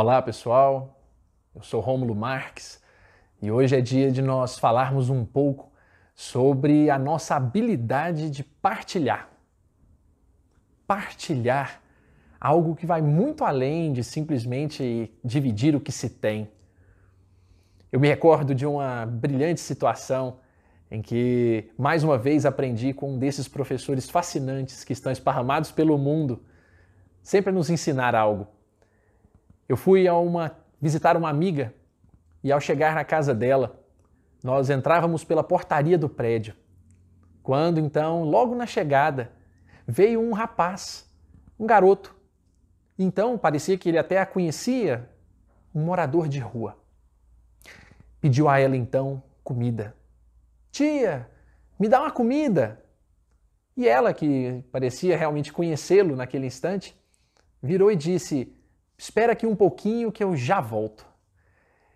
Olá pessoal, eu sou Rômulo Marques e hoje é dia de nós falarmos um pouco sobre a nossa habilidade de partilhar. Partilhar algo que vai muito além de simplesmente dividir o que se tem. Eu me recordo de uma brilhante situação em que mais uma vez aprendi com um desses professores fascinantes que estão esparramados pelo mundo, sempre a nos ensinar algo. Eu fui a uma visitar uma amiga e ao chegar na casa dela, nós entrávamos pela portaria do prédio. Quando então, logo na chegada, veio um rapaz, um garoto. Então parecia que ele até a conhecia, um morador de rua. Pediu a ela então comida. Tia, me dá uma comida. E ela, que parecia realmente conhecê-lo naquele instante, virou e disse: Espera aqui um pouquinho que eu já volto.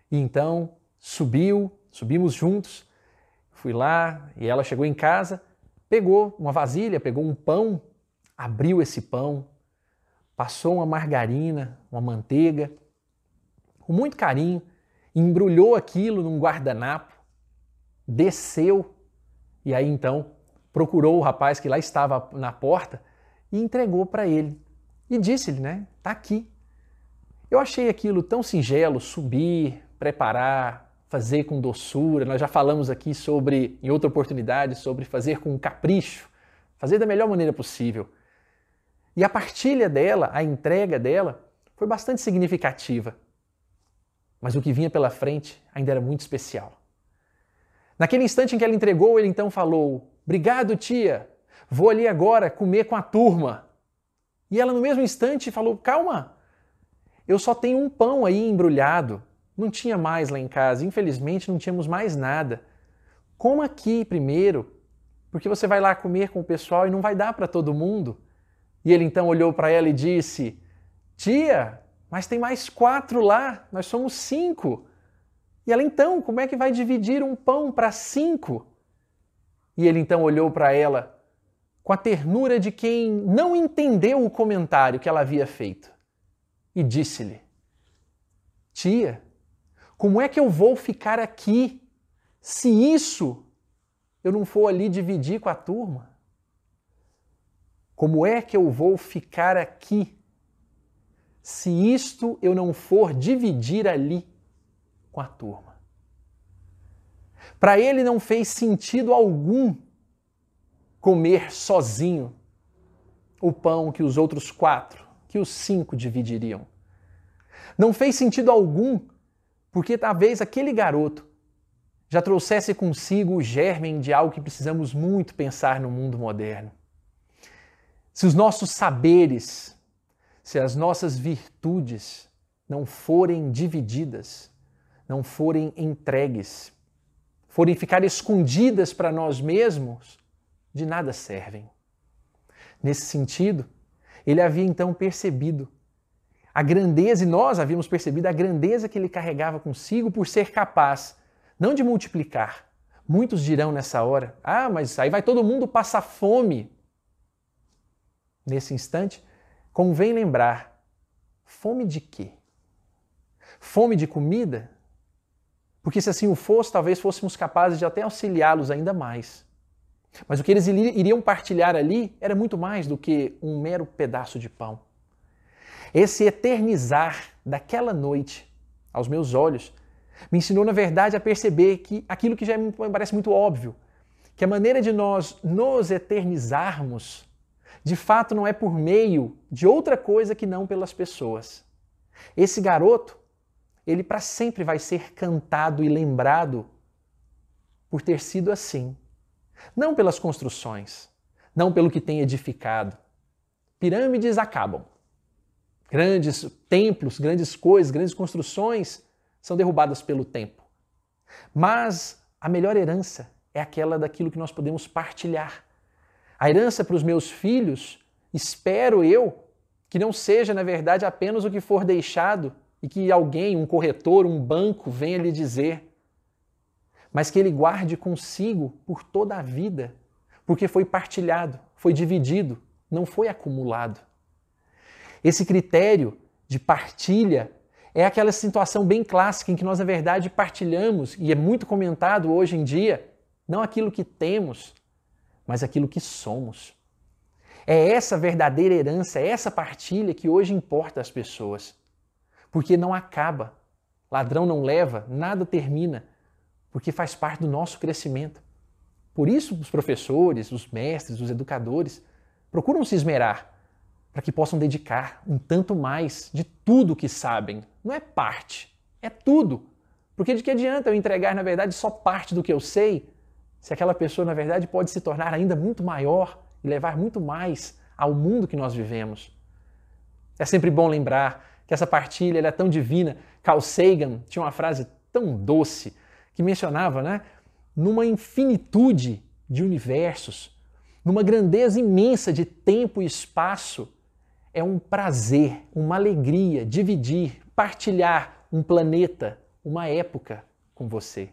E então subiu, subimos juntos, fui lá e ela chegou em casa, pegou uma vasilha, pegou um pão, abriu esse pão, passou uma margarina, uma manteiga, com muito carinho, embrulhou aquilo num guardanapo, desceu e aí então procurou o rapaz que lá estava na porta e entregou para ele. E disse-lhe, né? Tá aqui. Eu achei aquilo tão singelo, subir, preparar, fazer com doçura. Nós já falamos aqui sobre, em outra oportunidade, sobre fazer com capricho, fazer da melhor maneira possível. E a partilha dela, a entrega dela, foi bastante significativa. Mas o que vinha pela frente ainda era muito especial. Naquele instante em que ela entregou, ele então falou: Obrigado, tia, vou ali agora comer com a turma. E ela, no mesmo instante, falou: Calma, eu só tenho um pão aí embrulhado. Não tinha mais lá em casa, infelizmente não tínhamos mais nada. Coma aqui primeiro, porque você vai lá comer com o pessoal e não vai dar para todo mundo. E ele então olhou para ela e disse: Tia, mas tem mais quatro lá, nós somos cinco. E ela então, como é que vai dividir um pão para cinco? E ele então olhou para ela com a ternura de quem não entendeu o comentário que ela havia feito e disse-lhe: Tia, como é que eu vou ficar aqui se isso eu não for ali dividir com a turma? Como é que eu vou ficar aqui se isto eu não for dividir ali com a turma? Para ele não fez sentido algum comer sozinho o pão que os outros quatro, que os cinco dividiriam. Não fez sentido algum porque talvez aquele garoto já trouxesse consigo o germen de algo que precisamos muito pensar no mundo moderno. Se os nossos saberes, se as nossas virtudes não forem divididas, não forem entregues, forem ficar escondidas para nós mesmos, de nada servem. Nesse sentido, ele havia então percebido a grandeza, e nós havíamos percebido a grandeza que ele carregava consigo por ser capaz, não de multiplicar. Muitos dirão nessa hora: ah, mas aí vai todo mundo passar fome. Nesse instante, convém lembrar: fome de quê? Fome de comida? Porque se assim o fosse, talvez fôssemos capazes de até auxiliá-los ainda mais. Mas o que eles iriam partilhar ali era muito mais do que um mero pedaço de pão. Esse eternizar daquela noite aos meus olhos me ensinou, na verdade, a perceber que aquilo que já me parece muito óbvio, que a maneira de nós nos eternizarmos, de fato, não é por meio de outra coisa que não pelas pessoas. Esse garoto, ele para sempre vai ser cantado e lembrado por ter sido assim. Não pelas construções, não pelo que tem edificado. Pirâmides acabam. Grandes templos, grandes coisas, grandes construções são derrubadas pelo tempo. Mas a melhor herança é aquela daquilo que nós podemos partilhar. A herança para os meus filhos, espero eu, que não seja, na verdade, apenas o que for deixado e que alguém, um corretor, um banco, venha lhe dizer, mas que ele guarde consigo por toda a vida, porque foi partilhado, foi dividido, não foi acumulado. Esse critério de partilha é aquela situação bem clássica em que nós, na verdade, partilhamos, e é muito comentado hoje em dia, não aquilo que temos, mas aquilo que somos. É essa verdadeira herança, é essa partilha que hoje importa às pessoas. Porque não acaba. Ladrão não leva, nada termina, porque faz parte do nosso crescimento. Por isso, os professores, os mestres, os educadores procuram se esmerar para que possam dedicar um tanto mais de tudo que sabem. Não é parte, é tudo. Porque de que adianta eu entregar, na verdade, só parte do que eu sei, se aquela pessoa, na verdade, pode se tornar ainda muito maior e levar muito mais ao mundo que nós vivemos. É sempre bom lembrar que essa partilha é tão divina. Carl Sagan tinha uma frase tão doce que mencionava, né, numa infinitude de universos, numa grandeza imensa de tempo e espaço, é um prazer, uma alegria dividir, partilhar um planeta, uma época com você.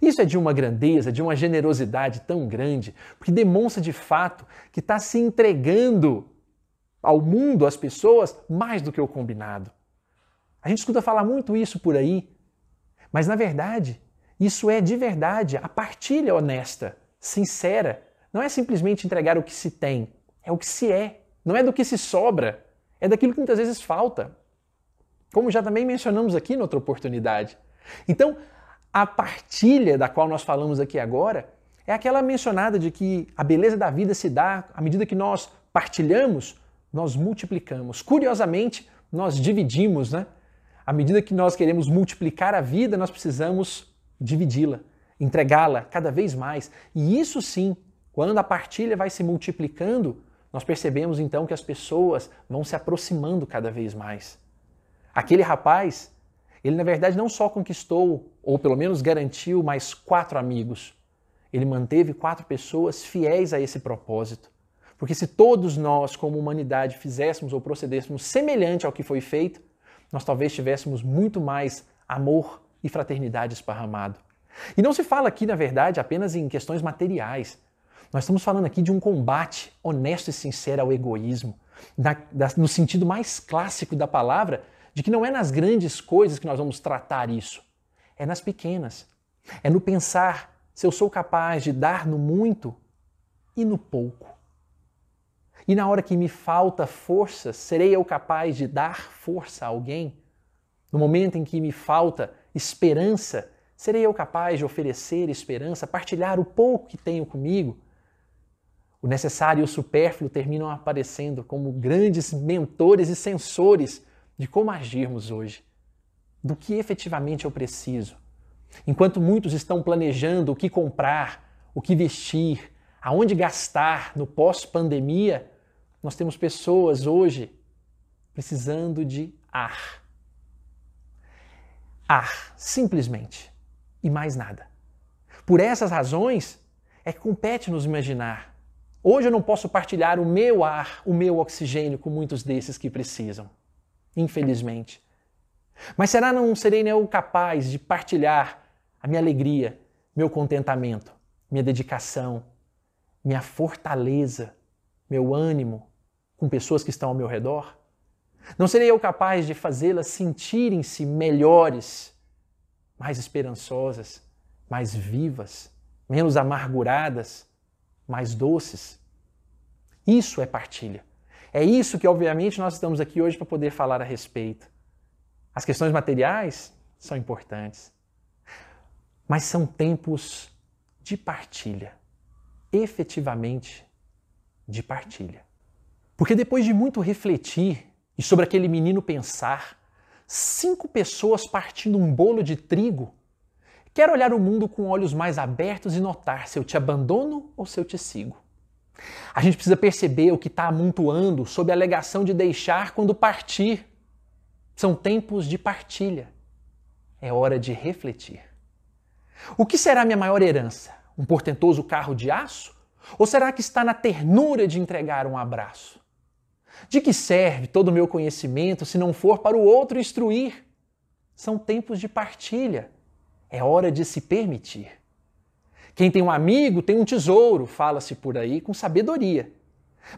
Isso é de uma grandeza, de uma generosidade tão grande, porque demonstra de fato que está se entregando ao mundo, às pessoas, mais do que o combinado. A gente escuta falar muito isso por aí, mas na verdade, isso é de verdade a partilha honesta, sincera. Não é simplesmente entregar o que se tem, é o que se é. Não é do que se sobra, é daquilo que muitas vezes falta. Como já também mencionamos aqui em outra oportunidade. Então, a partilha da qual nós falamos aqui agora é aquela mencionada de que a beleza da vida se dá à medida que nós partilhamos, nós multiplicamos. Curiosamente, nós dividimos, né? À medida que nós queremos multiplicar a vida, nós precisamos dividi-la, entregá-la cada vez mais. E isso sim, quando a partilha vai se multiplicando, nós percebemos então que as pessoas vão se aproximando cada vez mais. Aquele rapaz, ele na verdade não só conquistou, ou pelo menos garantiu, mais quatro amigos, ele manteve quatro pessoas fiéis a esse propósito. Porque se todos nós, como humanidade, fizéssemos ou procedêssemos semelhante ao que foi feito, nós talvez tivéssemos muito mais amor e fraternidade esparramado. E não se fala aqui, na verdade, apenas em questões materiais. Nós estamos falando aqui de um combate honesto e sincero ao egoísmo, na, da, no sentido mais clássico da palavra, de que não é nas grandes coisas que nós vamos tratar isso, é nas pequenas. É no pensar se eu sou capaz de dar no muito e no pouco. E na hora que me falta força, serei eu capaz de dar força a alguém? No momento em que me falta esperança, serei eu capaz de oferecer esperança, partilhar o pouco que tenho comigo? O necessário e o supérfluo terminam aparecendo como grandes mentores e sensores de como agirmos hoje, do que efetivamente eu preciso. Enquanto muitos estão planejando o que comprar, o que vestir, aonde gastar no pós-pandemia, nós temos pessoas hoje precisando de ar. Ar, simplesmente. E mais nada. Por essas razões, é que compete nos imaginar Hoje eu não posso partilhar o meu ar, o meu oxigênio com muitos desses que precisam, infelizmente. Mas será não serei eu capaz de partilhar a minha alegria, meu contentamento, minha dedicação, minha fortaleza, meu ânimo com pessoas que estão ao meu redor? Não serei eu capaz de fazê-las sentirem-se melhores, mais esperançosas, mais vivas, menos amarguradas, mais doces. Isso é partilha. É isso que, obviamente, nós estamos aqui hoje para poder falar a respeito. As questões materiais são importantes, mas são tempos de partilha, efetivamente de partilha. Porque depois de muito refletir e sobre aquele menino pensar, cinco pessoas partindo um bolo de trigo Quero olhar o mundo com olhos mais abertos e notar se eu te abandono ou se eu te sigo. A gente precisa perceber o que está amontoando sob a alegação de deixar quando partir. São tempos de partilha. É hora de refletir. O que será minha maior herança? Um portentoso carro de aço? Ou será que está na ternura de entregar um abraço? De que serve todo o meu conhecimento se não for para o outro instruir? São tempos de partilha. É hora de se permitir. Quem tem um amigo tem um tesouro, fala-se por aí, com sabedoria.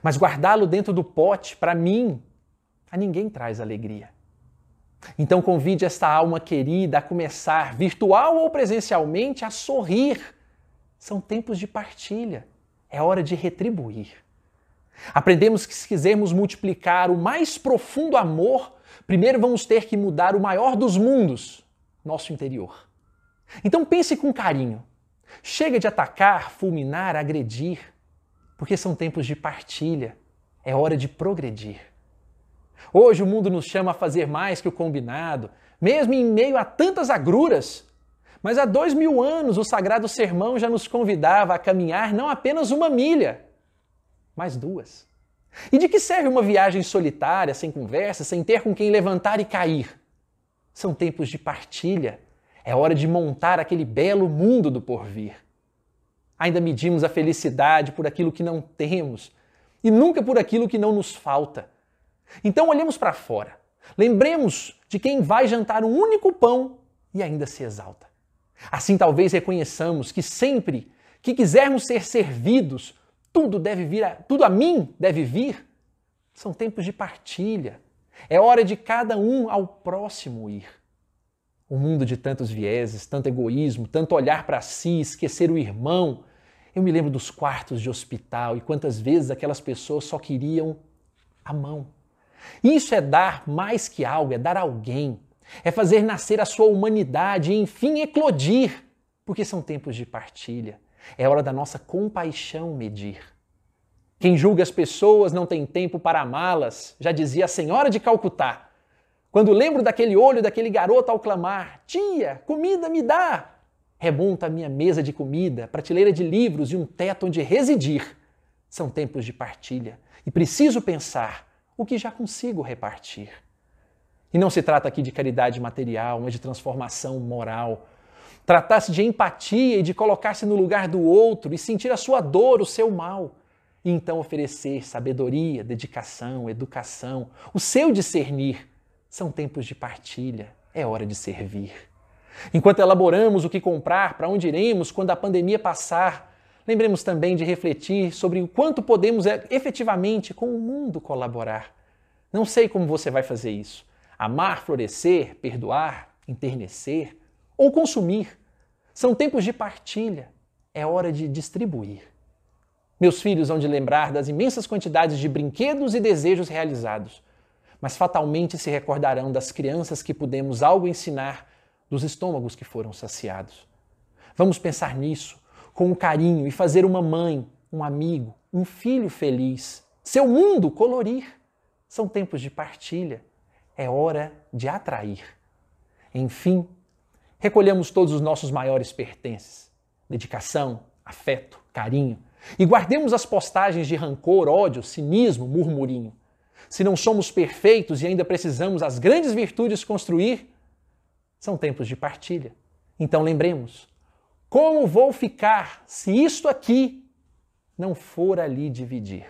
Mas guardá-lo dentro do pote, para mim, a ninguém traz alegria. Então convide esta alma querida a começar, virtual ou presencialmente, a sorrir. São tempos de partilha. É hora de retribuir. Aprendemos que se quisermos multiplicar o mais profundo amor, primeiro vamos ter que mudar o maior dos mundos, nosso interior. Então pense com carinho. Chega de atacar, fulminar, agredir, porque são tempos de partilha. É hora de progredir. Hoje o mundo nos chama a fazer mais que o combinado, mesmo em meio a tantas agruras. Mas há dois mil anos o Sagrado Sermão já nos convidava a caminhar não apenas uma milha, mas duas. E de que serve uma viagem solitária, sem conversa, sem ter com quem levantar e cair? São tempos de partilha. É hora de montar aquele belo mundo do porvir. Ainda medimos a felicidade por aquilo que não temos e nunca por aquilo que não nos falta. Então olhemos para fora. Lembremos de quem vai jantar um único pão e ainda se exalta. Assim talvez reconheçamos que sempre que quisermos ser servidos, tudo deve vir a, tudo a mim deve vir. São tempos de partilha. É hora de cada um ao próximo ir. O um mundo de tantos vieses, tanto egoísmo, tanto olhar para si, esquecer o irmão. Eu me lembro dos quartos de hospital e quantas vezes aquelas pessoas só queriam a mão. Isso é dar mais que algo, é dar alguém. É fazer nascer a sua humanidade e, enfim, eclodir, porque são tempos de partilha. É hora da nossa compaixão medir. Quem julga as pessoas não tem tempo para amá-las, já dizia a senhora de Calcutá. Quando lembro daquele olho daquele garoto ao clamar: Tia, comida me dá! Remonta a minha mesa de comida, prateleira de livros e um teto onde residir. São tempos de partilha e preciso pensar o que já consigo repartir. E não se trata aqui de caridade material, mas de transformação moral. Trata-se de empatia e de colocar-se no lugar do outro e sentir a sua dor, o seu mal. E então oferecer sabedoria, dedicação, educação, o seu discernir. São tempos de partilha, é hora de servir. Enquanto elaboramos o que comprar, para onde iremos quando a pandemia passar, Lembremos também de refletir sobre o quanto podemos é, efetivamente com o mundo colaborar. Não sei como você vai fazer isso. Amar, florescer, perdoar, enternecer ou consumir. São tempos de partilha. É hora de distribuir. Meus filhos vão de lembrar das imensas quantidades de brinquedos e desejos realizados, mas fatalmente se recordarão das crianças que pudemos algo ensinar, dos estômagos que foram saciados. Vamos pensar nisso com carinho e fazer uma mãe, um amigo, um filho feliz, seu mundo colorir. São tempos de partilha. É hora de atrair. Enfim, recolhemos todos os nossos maiores pertences: dedicação, afeto, carinho, e guardemos as postagens de rancor, ódio, cinismo, murmurinho. Se não somos perfeitos e ainda precisamos as grandes virtudes construir, são tempos de partilha. Então lembremos, como vou ficar se isto aqui não for ali dividir?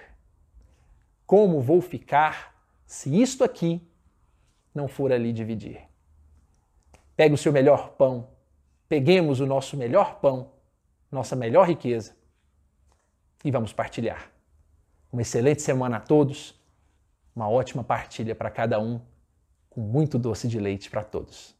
Como vou ficar se isto aqui não for ali dividir? Pegue o seu melhor pão, peguemos o nosso melhor pão, nossa melhor riqueza e vamos partilhar. Uma excelente semana a todos, uma ótima partilha para cada um, com muito doce de leite para todos.